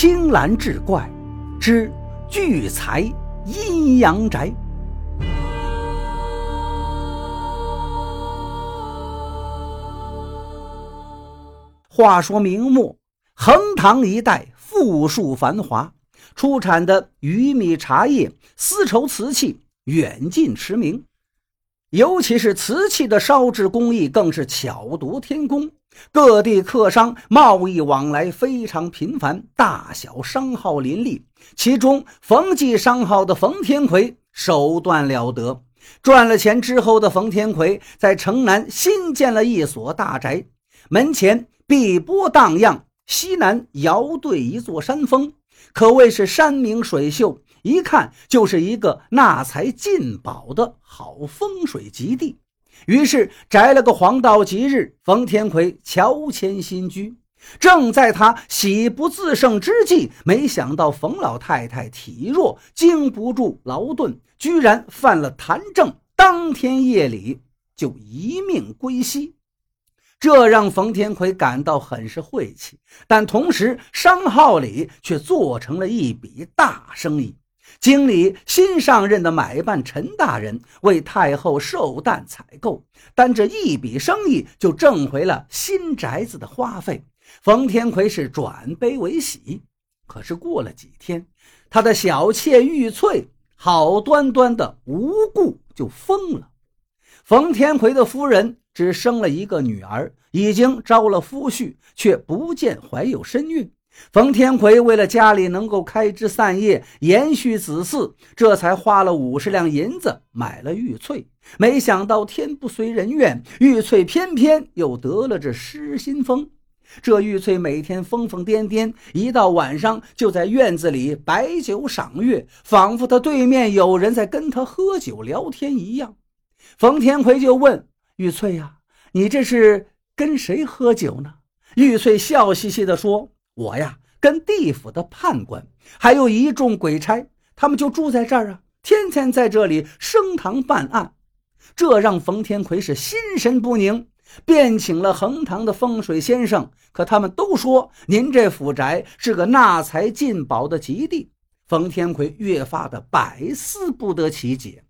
青蓝志怪之聚财阴阳宅。话说明末，横塘一带富庶繁华，出产的鱼米茶叶、丝绸瓷器远近驰名，尤其是瓷器的烧制工艺更是巧夺天工。各地客商贸易往来非常频繁，大小商号林立。其中，冯记商号的冯天魁手段了得。赚了钱之后的冯天魁，在城南新建了一所大宅，门前。碧波荡漾，西南遥对一座山峰，可谓是山明水秀，一看就是一个纳财进宝的好风水吉地。于是摘了个黄道吉日，冯天魁乔迁新居。正在他喜不自胜之际，没想到冯老太太体弱，经不住劳顿，居然犯了痰症，当天夜里就一命归西。这让冯天魁感到很是晦气，但同时商号里却做成了一笔大生意。经理新上任的买办陈大人为太后寿诞采购，但这一笔生意就挣回了新宅子的花费。冯天魁是转悲为喜。可是过了几天，他的小妾玉翠好端端的无故就疯了。冯天魁的夫人。只生了一个女儿，已经招了夫婿，却不见怀有身孕。冯天魁为了家里能够开枝散叶，延续子嗣，这才花了五十两银子买了玉翠。没想到天不遂人愿，玉翠偏偏又得了这失心疯。这玉翠每天疯疯癫癫，一到晚上就在院子里摆酒赏月，仿佛他对面有人在跟他喝酒聊天一样。冯天魁就问。玉翠呀，你这是跟谁喝酒呢？玉翠笑嘻嘻地说：“我呀，跟地府的判官，还有一众鬼差，他们就住在这儿啊，天天在这里升堂办案。”这让冯天魁是心神不宁，便请了横塘的风水先生，可他们都说您这府宅是个纳财进宝的吉地。冯天魁越发的百思不得其解。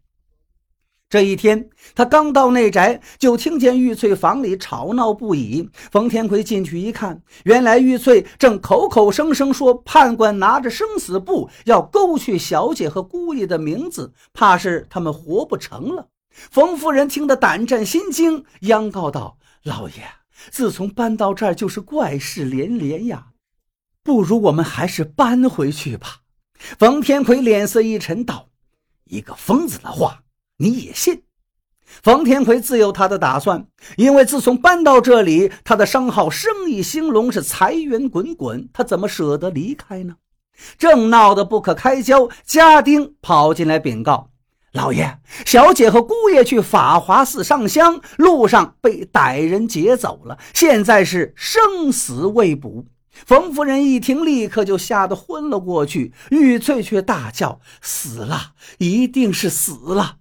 这一天，他刚到内宅，就听见玉翠房里吵闹不已。冯天魁进去一看，原来玉翠正口口声声说判官拿着生死簿要勾去小姐和姑爷的名字，怕是他们活不成了。冯夫人听得胆战心惊，央告道：“老爷，自从搬到这儿就是怪事连连呀，不如我们还是搬回去吧。”冯天魁脸色一沉，道：“一个疯子的话。”你也信？冯天魁自有他的打算，因为自从搬到这里，他的商号生意兴隆，是财源滚滚，他怎么舍得离开呢？正闹得不可开交，家丁跑进来禀告：“老爷，小姐和姑爷去法华寺上香，路上被歹人劫走了，现在是生死未卜。”冯夫人一听，立刻就吓得昏了过去。玉翠却大叫：“死了，一定是死了！”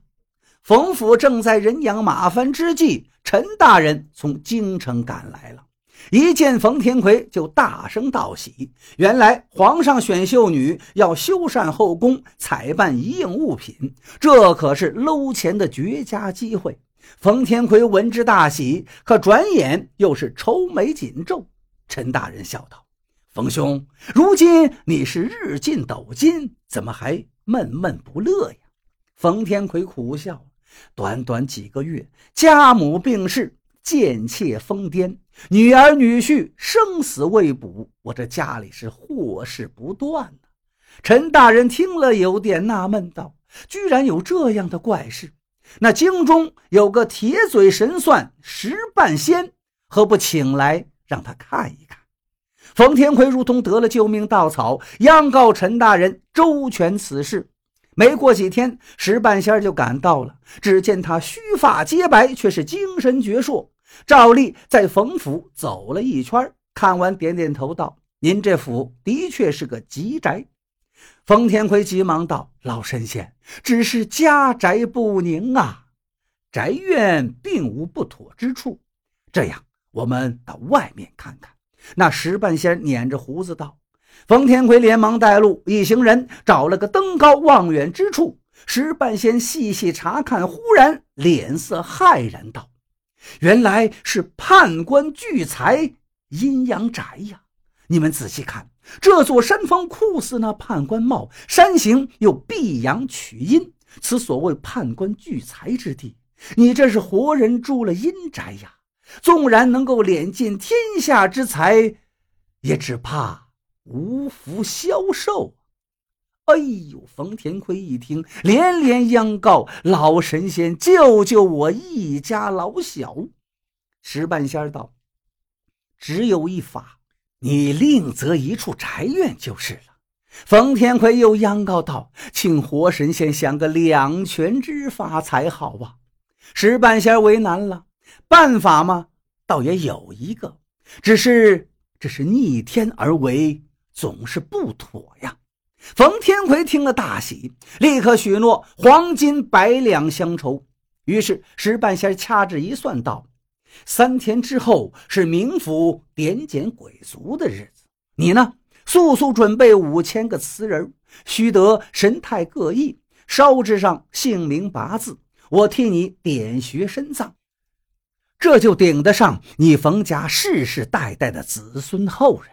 冯府正在人仰马翻之际，陈大人从京城赶来了，一见冯天魁就大声道喜。原来皇上选秀女要修缮后宫，采办一应物品，这可是搂钱的绝佳机会。冯天魁闻之大喜，可转眼又是愁眉紧皱。陈大人笑道：“冯兄，如今你是日进斗金，怎么还闷闷不乐呀？”冯天魁苦笑。短短几个月，家母病逝，贱妾疯癫，女儿女婿生死未卜，我这家里是祸事不断呐。陈大人听了有点纳闷，道：“居然有这样的怪事？那京中有个铁嘴神算石半仙，何不请来让他看一看？”冯天魁如同得了救命稻草，央告陈大人周全此事。没过几天，石半仙就赶到了。只见他须发皆白，却是精神矍铄。照例在冯府走了一圈，看完点点头，道：“您这府的确是个吉宅。”冯天魁急忙道：“老神仙，只是家宅不宁啊，宅院并无不妥之处。这样，我们到外面看看。”那石半仙捻着胡子道：“冯天魁连忙带路，一行人找了个登高望远之处。石半仙细细查看，忽然脸色骇然道：“原来是判官聚财阴阳宅呀！你们仔细看，这座山峰酷似那判官帽，山形又避阳取阴，此所谓判官聚财之地。你这是活人住了阴宅呀！纵然能够敛尽天下之财，也只怕……”无福消受！哎呦！冯天魁一听，连连央告：“老神仙，救救我一家老小！”石半仙道：“只有一法，你另择一处宅院就是了。”冯天魁又央告道：“请活神仙想个两全之法才好啊！”石半仙为难了，办法嘛，倒也有一个，只是这是逆天而为。总是不妥呀！冯天魁听了大喜，立刻许诺黄金百两相酬。于是石半仙掐指一算，道：“三天之后是冥府点检鬼族的日子，你呢，速速准备五千个瓷人，须得神态各异，烧制上姓名八字，我替你点穴深葬，这就顶得上你冯家世世代代的子孙后人。”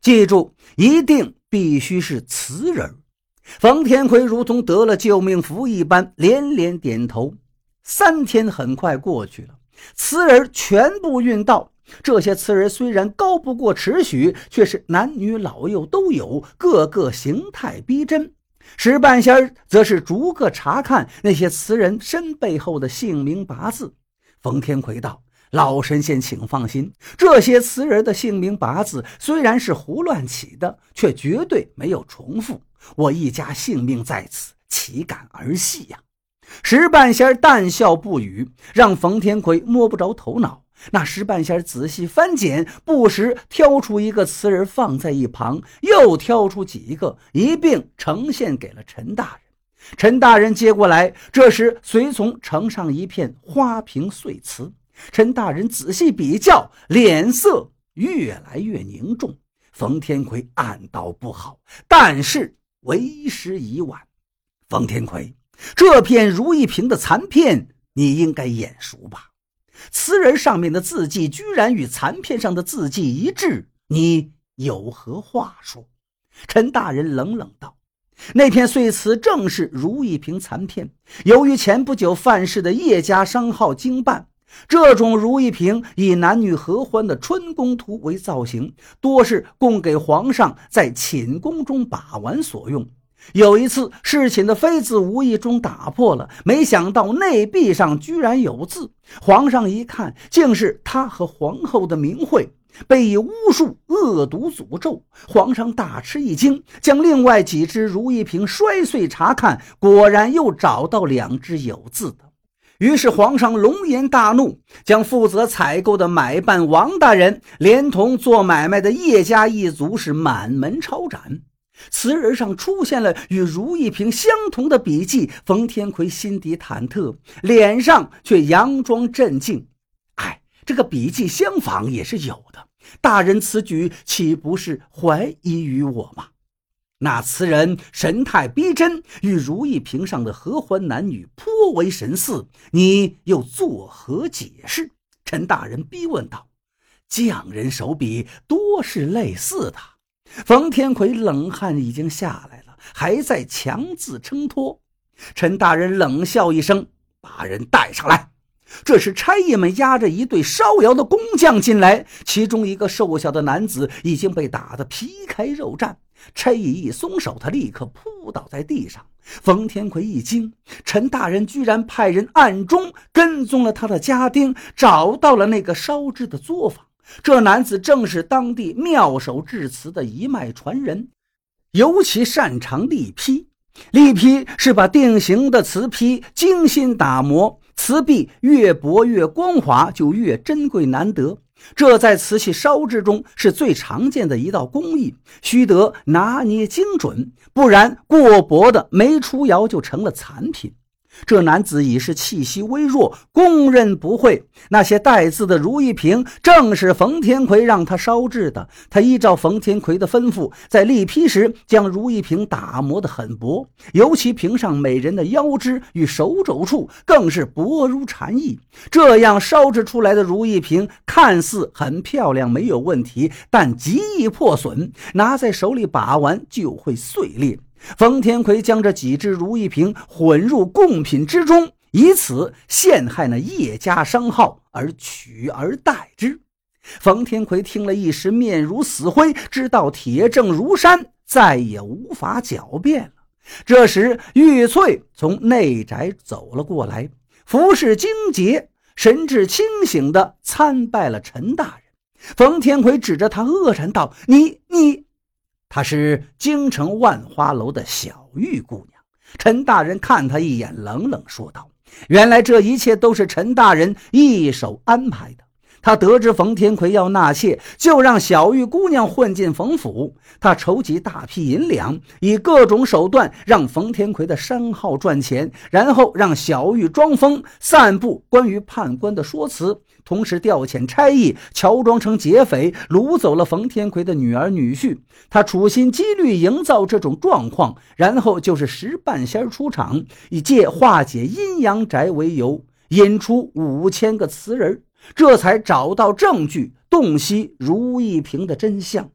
记住，一定必须是瓷人。冯天魁如同得了救命符一般，连连点头。三天很快过去了，瓷人全部运到。这些瓷人虽然高不过尺许，却是男女老幼都有，个个形态逼真。石半仙则是逐个查看那些瓷人身背后的姓名八字。冯天魁道。老神仙，请放心，这些瓷人的姓名八字虽然是胡乱起的，却绝对没有重复。我一家性命在此，岂敢儿戏呀？石半仙淡笑不语，让冯天魁摸不着头脑。那石半仙仔细翻检，不时挑出一个瓷人放在一旁，又挑出几个一并呈现给了陈大人。陈大人接过来，这时随从呈上一片花瓶碎瓷。陈大人仔细比较，脸色越来越凝重。冯天魁暗道不好，但是为时已晚。冯天魁，这片如意瓶的残片你应该眼熟吧？瓷人上面的字迹居然与残片上的字迹一致，你有何话说？陈大人冷冷道：“那片碎瓷正是如意瓶残片，由于前不久犯事的叶家商号经办。”这种如意瓶以男女合欢的春宫图为造型，多是供给皇上在寝宫中把玩所用。有一次，侍寝的妃子无意中打破了，没想到内壁上居然有字。皇上一看，竟是他和皇后的名讳，被以巫术恶毒诅咒。皇上大吃一惊，将另外几只如意瓶摔碎查看，果然又找到两只有字的。于是皇上龙颜大怒，将负责采购的买办王大人，连同做买卖的叶家一族是满门抄斩。瓷人上出现了与如意瓶相同的笔迹，冯天魁心底忐忑，脸上却佯装镇静。哎，这个笔迹相仿也是有的，大人此举岂不是怀疑于我吗？那词人神态逼真，与如意瓶上的合欢男女颇为神似，你又作何解释？陈大人逼问道。匠人手笔多是类似的。冯天魁冷汗已经下来了，还在强自撑托。陈大人冷笑一声，把人带上来。这时差役们押着一队烧窑的工匠进来，其中一个瘦小的男子已经被打得皮开肉绽。差役一松手，他立刻扑倒在地上。冯天魁一惊，陈大人居然派人暗中跟踪了他的家丁，找到了那个烧制的作坊。这男子正是当地妙手制瓷的一脉传人，尤其擅长立坯。立坯是把定型的瓷坯精心打磨，瓷壁越薄越光滑，就越珍贵难得。这在瓷器烧制中是最常见的一道工艺，须得拿捏精准，不然过薄的没出窑就成了残品。这男子已是气息微弱，供认不讳。那些带字的如意瓶，正是冯天魁让他烧制的。他依照冯天魁的吩咐，在立劈时将如意瓶打磨得很薄，尤其瓶上美人的腰肢与手肘处，更是薄如蝉翼。这样烧制出来的如意瓶，看似很漂亮，没有问题，但极易破损，拿在手里把玩就会碎裂。冯天魁将这几只如意瓶混入贡品之中，以此陷害那叶家商号而取而代之。冯天魁听了一时面如死灰，知道铁证如山，再也无法狡辩了。这时，玉翠从内宅走了过来，服饰精洁，神志清醒地参拜了陈大人。冯天魁指着他，愕然道：“你你。”她是京城万花楼的小玉姑娘。陈大人看她一眼，冷冷说道：“原来这一切都是陈大人一手安排的。”他得知冯天魁要纳妾，就让小玉姑娘混进冯府。他筹集大批银两，以各种手段让冯天魁的商号赚钱，然后让小玉装疯，散布关于判官的说辞，同时调遣差役，乔装成劫匪，掳走了冯天魁的女儿女婿。他处心积虑营造这种状况，然后就是石半仙出场，以借化解阴阳宅为由，引出五千个词人。这才找到证据，洞悉如意瓶的真相。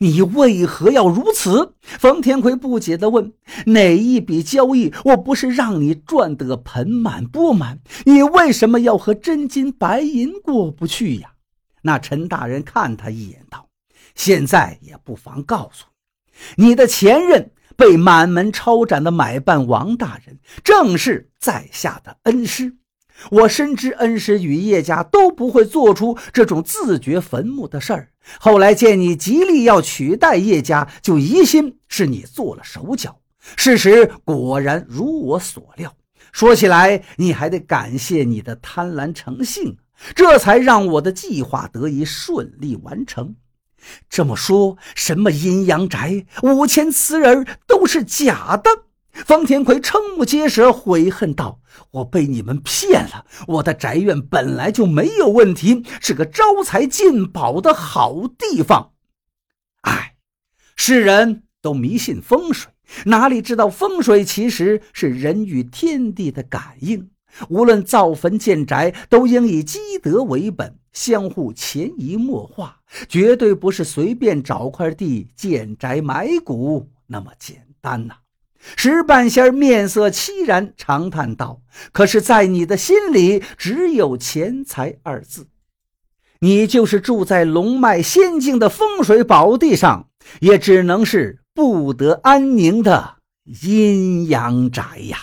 你为何要如此？冯天魁不解地问：“哪一笔交易，我不是让你赚得盆满钵满？你为什么要和真金白银过不去呀？”那陈大人看他一眼，道：“现在也不妨告诉你，你的前任被满门抄斩的买办王大人，正是在下的恩师。”我深知恩师与叶家都不会做出这种自掘坟墓的事儿。后来见你极力要取代叶家，就疑心是你做了手脚。事实果然如我所料。说起来，你还得感谢你的贪婪成性，这才让我的计划得以顺利完成。这么说，什么阴阳宅、五千瓷人都是假的？方天魁瞠目结舌，悔恨道：“我被你们骗了！我的宅院本来就没有问题，是个招财进宝的好地方。哎，世人都迷信风水，哪里知道风水其实是人与天地的感应。无论造坟建宅，都应以积德为本，相互潜移默化，绝对不是随便找块地建宅埋骨那么简单呐。”石半仙面色凄然，长叹道：“可是，在你的心里，只有钱财二字。你就是住在龙脉仙境的风水宝地上，也只能是不得安宁的阴阳宅呀。”